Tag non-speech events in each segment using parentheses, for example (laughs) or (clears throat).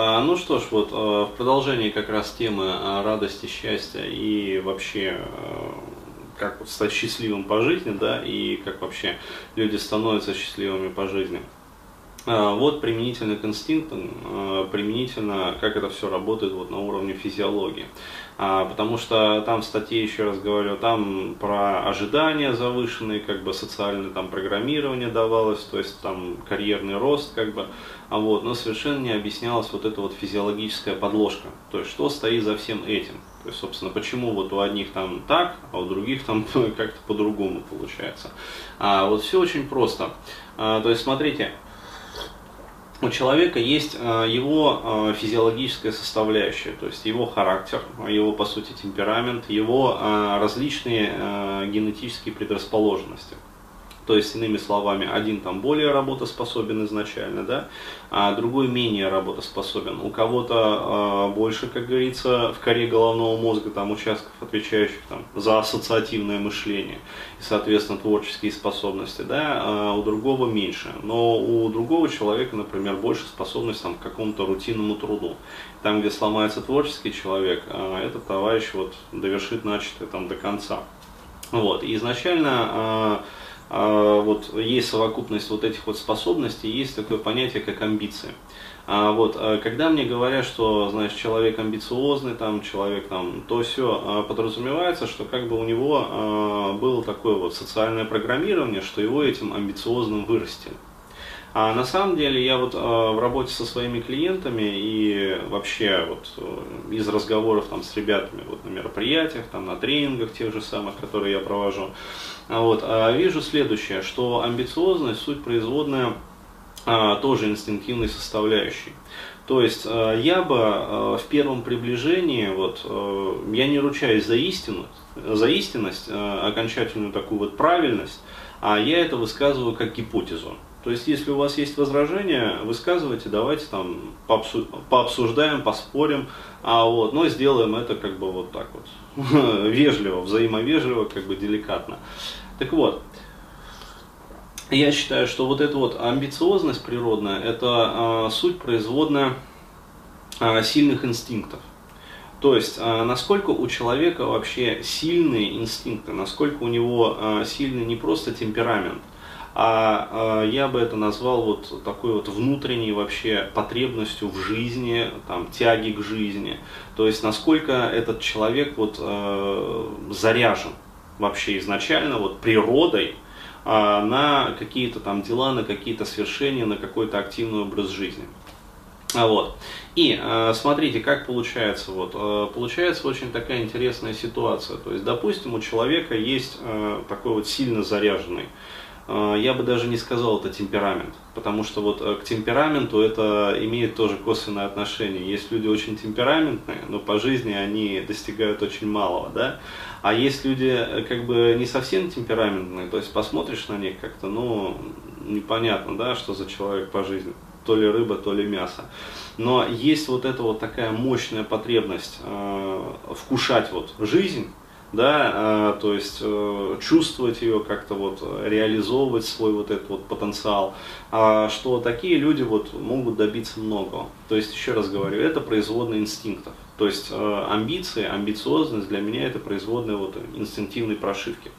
А, ну что ж, вот а, в продолжении как раз темы а, радости, счастья и вообще как стать счастливым по жизни, да, и как вообще люди становятся счастливыми по жизни. Вот применительно к инстинктам, применительно, как это все работает вот на уровне физиологии. А, потому что там в статье, еще раз говорю, там про ожидания завышенные, как бы социальное там программирование давалось, то есть там карьерный рост, как бы, а вот, но совершенно не объяснялась вот эта вот физиологическая подложка, то есть что стоит за всем этим. То есть, собственно, почему вот у одних там так, а у других там (laughs) как-то по-другому получается. А, вот все очень просто. А, то есть, смотрите, у человека есть э, его э, физиологическая составляющая, то есть его характер, его, по сути, темперамент, его э, различные генетические предрасположенности. То есть, иными словами, один там более работоспособен изначально, да, а другой менее работоспособен. У кого-то э, больше, как говорится, в коре головного мозга там участков, отвечающих там, за ассоциативное мышление и, соответственно, творческие способности, да, а у другого меньше. Но у другого человека, например, больше способность там, к какому-то рутинному труду. Там, где сломается творческий человек, э, этот товарищ вот, довершит начатое там, до конца. Вот. И изначально э, вот есть совокупность вот этих вот способностей, есть такое понятие, как амбиции. А вот, а когда мне говорят, что, знаешь, человек амбициозный, там, человек там, то все, подразумевается, что как бы у него было такое вот социальное программирование, что его этим амбициозным вырастили. А на самом деле я вот э, в работе со своими клиентами и вообще вот э, из разговоров там с ребятами вот на мероприятиях, там на тренингах тех же самых, которые я провожу, вот, э, вижу следующее, что амбициозность суть производная э, тоже инстинктивной составляющей. То есть я бы в первом приближении, вот, я не ручаюсь за истину, за истинность, окончательную такую вот правильность, а я это высказываю как гипотезу. То есть, если у вас есть возражения, высказывайте, давайте там пообсуждаем, поспорим, а вот, но сделаем это как бы вот так вот, (laughs) вежливо, взаимовежливо, как бы деликатно. Так вот, я считаю, что вот эта вот амбициозность природная, это э, суть производная э, сильных инстинктов. То есть, э, насколько у человека вообще сильные инстинкты, насколько у него сильный не просто темперамент, а, а я бы это назвал вот такой вот внутренней вообще потребностью в жизни, там, тяги к жизни. То есть насколько этот человек вот э, заряжен вообще изначально вот природой э, на какие-то там дела, на какие-то свершения, на какой-то активный образ жизни. А вот. И э, смотрите, как получается. Вот, э, получается очень такая интересная ситуация. То есть, допустим, у человека есть э, такой вот сильно заряженный а, я бы даже не сказал это темперамент, потому что вот э, к темпераменту это имеет тоже косвенное отношение. Есть люди очень темпераментные, но по жизни они достигают очень малого, да, а есть люди э, как бы не совсем темпераментные, то есть посмотришь на них как-то, ну, непонятно, да, что за человек по жизни, то ли рыба, то ли мясо. Но есть вот эта вот такая мощная потребность э, вкушать вот жизнь, да, а, то есть э, чувствовать ее как-то вот, реализовывать свой вот этот вот потенциал, а, что такие люди вот могут добиться многого. То есть, еще раз говорю, это производные инстинктов. То есть э, амбиции, амбициозность для меня это производная вот инстинктивной прошивки.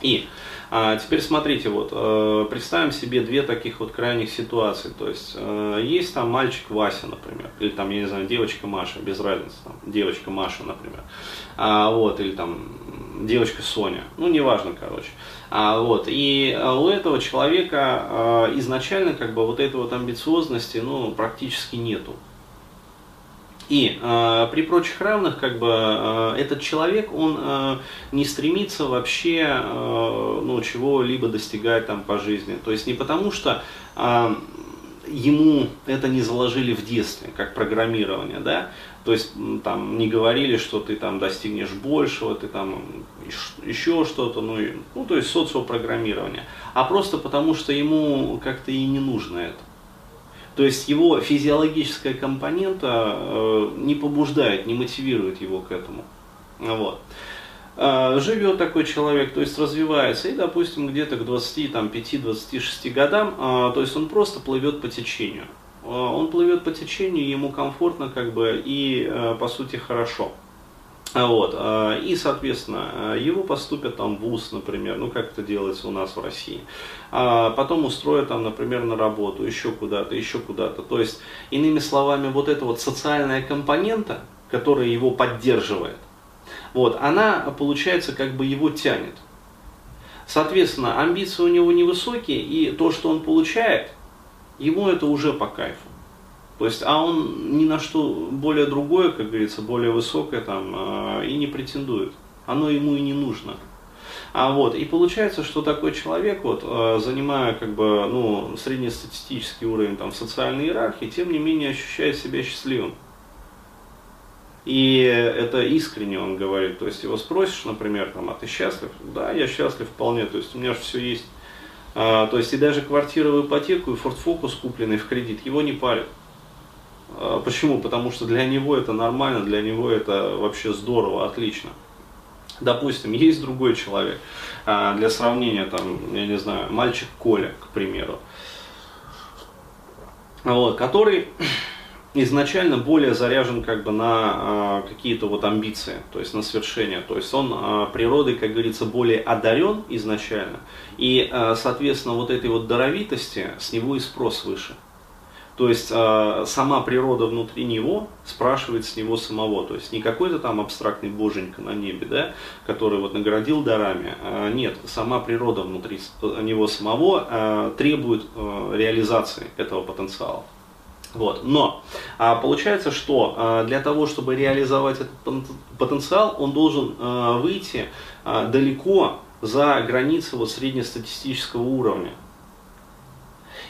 И а, теперь смотрите, вот э, представим себе две таких вот крайних ситуации. То есть э, есть там мальчик Вася, например, или там, я не знаю, девочка Маша, без разницы, там, девочка Маша, например, а, вот, или там девочка Соня, ну неважно, короче. А, вот, и э, у этого человека а, изначально как бы вот этой вот амбициозности, ну, практически нету. И э, при прочих равных, как бы, э, этот человек, он э, не стремится вообще, э, ну, чего-либо достигать там по жизни. То есть не потому, что э, ему это не заложили в детстве, как программирование, да, то есть там не говорили, что ты там достигнешь большего, ты там еще что-то, ну, ну то есть социопрограммирование, а просто потому, что ему как-то и не нужно это. То есть его физиологическая компонента э, не побуждает, не мотивирует его к этому. Вот. Э, живет такой человек, то есть развивается, и, допустим, где-то к 25-26 годам, э, то есть он просто плывет по течению. он плывет по течению, ему комфортно как бы и по сути хорошо. Вот. И, соответственно, его поступят там в ВУЗ, например, ну как это делается у нас в России. А потом устроят там, например, на работу, еще куда-то, еще куда-то. То есть, иными словами, вот эта вот социальная компонента, которая его поддерживает, вот, она, получается, как бы его тянет. Соответственно, амбиции у него невысокие, и то, что он получает, ему это уже по кайфу. То есть, а он ни на что более другое, как говорится, более высокое там э, и не претендует. Оно ему и не нужно. А вот, и получается, что такой человек, вот, э, занимая как бы, ну, среднестатистический уровень там, социальной иерархии, тем не менее ощущает себя счастливым. И это искренне он говорит. То есть его спросишь, например, там, а ты счастлив? Да, я счастлив вполне. То есть у меня же все есть. А, то есть и даже квартира в ипотеку и Ford Focus, купленный в кредит, его не парит. А, почему? Потому что для него это нормально, для него это вообще здорово, отлично. Допустим, есть другой человек, а, для сравнения, там, я не знаю, мальчик Коля, к примеру, вот, который (clears throat) изначально более заряжен как бы на э, какие-то вот амбиции, то есть на свершение. То есть он э, природой, как говорится, более одарен изначально. И, э, соответственно, вот этой вот даровитости с него и спрос выше. То есть э, сама природа внутри него спрашивает с него самого. То есть не какой-то там абстрактный боженька на небе, да, который вот наградил дарами. Э, нет, сама природа внутри него самого э, требует э, реализации этого потенциала. Вот. Но а, получается, что а, для того, чтобы реализовать этот потенциал, он должен а, выйти а, далеко за границы вот, среднестатистического уровня.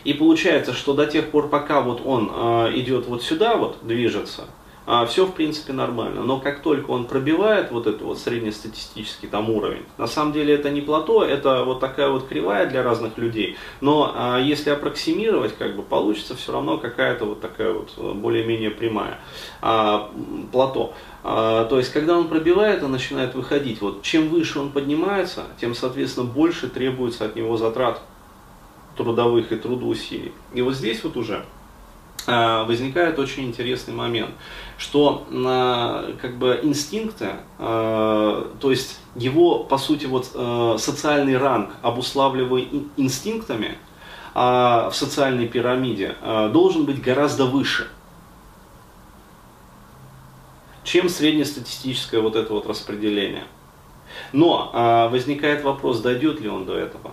И получается, что до тех пор, пока вот он а, идет вот сюда, вот движется, а, все в принципе нормально. Но как только он пробивает вот этот вот среднестатистический там уровень, на самом деле это не плато, это вот такая вот кривая для разных людей. Но а, если аппроксимировать, как бы получится все равно какая-то вот такая вот э, более-менее прямая а, плато. То есть, когда он пробивает, он начинает выходить. Вот чем выше он поднимается, тем, соответственно, больше требуется от него затрат трудовых и трудоусилий. И вот здесь вот уже а, возникает очень интересный момент, что а, как бы инстинкты, а, то есть его, по сути, вот социальный ранг, обуславливая инстинктами в социальной пирамиде, должен быть гораздо выше, чем среднестатистическое вот это вот распределение. Но возникает вопрос, дойдет ли он до этого.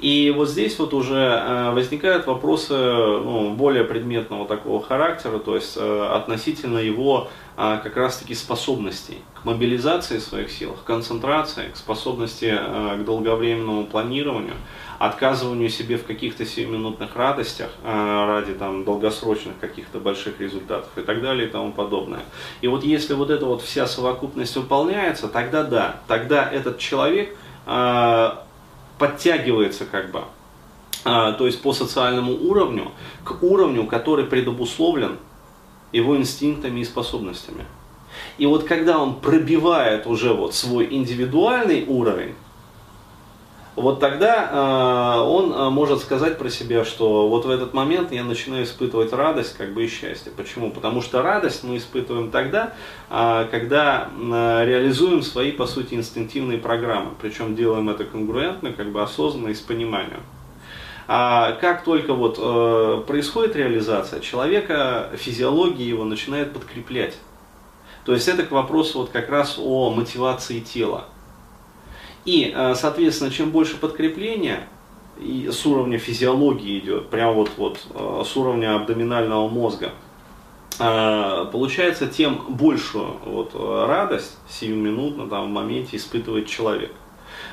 И вот здесь вот уже э, возникают вопросы ну, более предметного такого характера, то есть э, относительно его э, как раз-таки способностей к мобилизации своих сил, к концентрации, к способности к долговременному планированию, отказыванию себе в каких-то сиюминутных радостях ради там, долгосрочных каких-то больших результатов и так далее и тому подобное. И вот если вот эта вот вся совокупность выполняется, тогда да, тогда этот человек подтягивается как бы, а, то есть по социальному уровню, к уровню, который предобусловлен его инстинктами и способностями. И вот когда он пробивает уже вот свой индивидуальный уровень, вот тогда э, он э, может сказать про себя, что вот в этот момент я начинаю испытывать радость как бы и счастье. Почему? Потому что радость мы испытываем тогда, э, когда реализуем свои, по сути, инстинктивные программы. Причем делаем это конгруентно, как бы осознанно и с пониманием. А как только вот происходит реализация, человека, физиология его начинает подкреплять. То есть это к вопросу вот как раз о мотивации тела. И, э, соответственно, чем больше подкрепления, и с уровня физиологии идет, прям вот, вот э, с уровня абдоминального мозга, э, получается, тем большую вот, радость сиюминутно там, в моменте испытывает человек.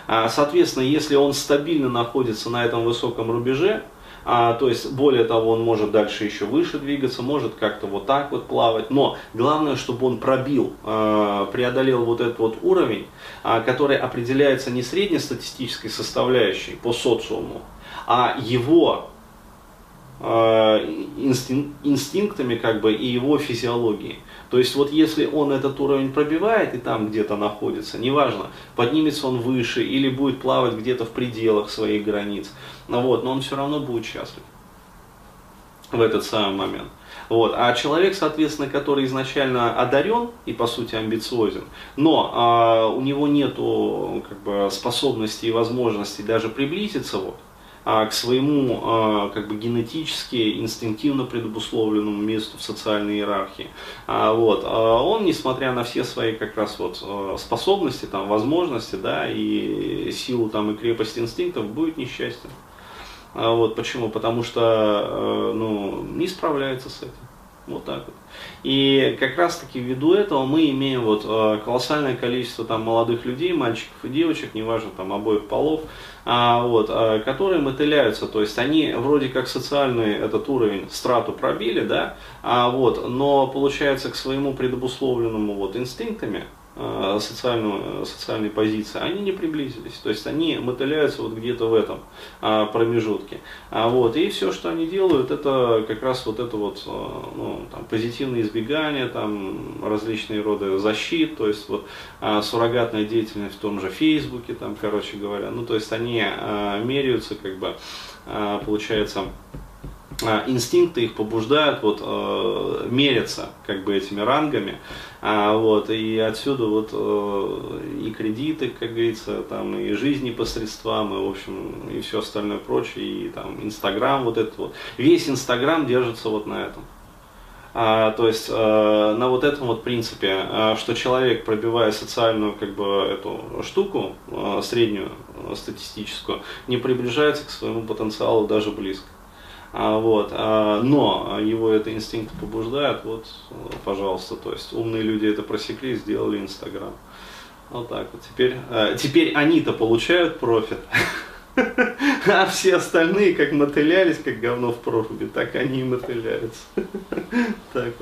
А, соответственно, если он стабильно находится на этом высоком рубеже, а, то есть, более того, он может дальше еще выше двигаться, может как-то вот так вот плавать. Но главное, чтобы он пробил, а, преодолел вот этот вот уровень, а, который определяется не среднестатистической составляющей по социуму, а его а, инстинктами как бы и его физиологией. То есть вот если он этот уровень пробивает и там где-то находится, неважно, поднимется он выше или будет плавать где-то в пределах своих границ, вот, но он все равно будет счастлив в этот самый момент. Вот. А человек, соответственно, который изначально одарен и по сути амбициозен, но а, у него нет как бы, способности и возможности даже приблизиться вот, к своему а, как бы генетически, инстинктивно предобусловленному месту в социальной иерархии. А, вот, а он, несмотря на все свои как раз вот способности, там, возможности, да, и силу там и крепость инстинктов, будет несчастен. А вот почему? Потому что э, ну, не справляется с этим. Вот так вот. И как раз таки ввиду этого мы имеем вот э, колоссальное количество там молодых людей, мальчиков и девочек, неважно там обоих полов, а, вот, а, которые мотыляются, то есть они вроде как социальный этот уровень страту пробили, да, а, вот, но получается к своему предобусловленному вот инстинктами, Э, социальную, социальной позиции, они не приблизились. То есть они мотыляются вот где-то в этом а, промежутке. А, вот, и все, что они делают, это как раз вот это вот э, ну, там, позитивное избегание, там, различные роды защит, то есть вот а, суррогатная деятельность в том же Фейсбуке, там, короче говоря. Ну, то есть они а, меряются, как бы, а, получается, инстинкты их побуждают вот э, мериться как бы этими рангами, а, вот и отсюда вот э, и кредиты, как говорится, там и жизни посредством, и в общем и все остальное прочее, и там Инстаграм вот этот вот, весь Инстаграм держится вот на этом. А, то есть э, на вот этом вот принципе, э, что человек, пробивая социальную как бы эту штуку, э, среднюю э, статистическую, не приближается к своему потенциалу даже близко. А, вот, а, но его это инстинкт побуждает, вот, пожалуйста, то есть умные люди это просекли, сделали Инстаграм. Вот так вот. Теперь, а, теперь они-то получают профит, (laughs) а все остальные как мотылялись, как говно в проруби, так они и мотыляются. (laughs) Так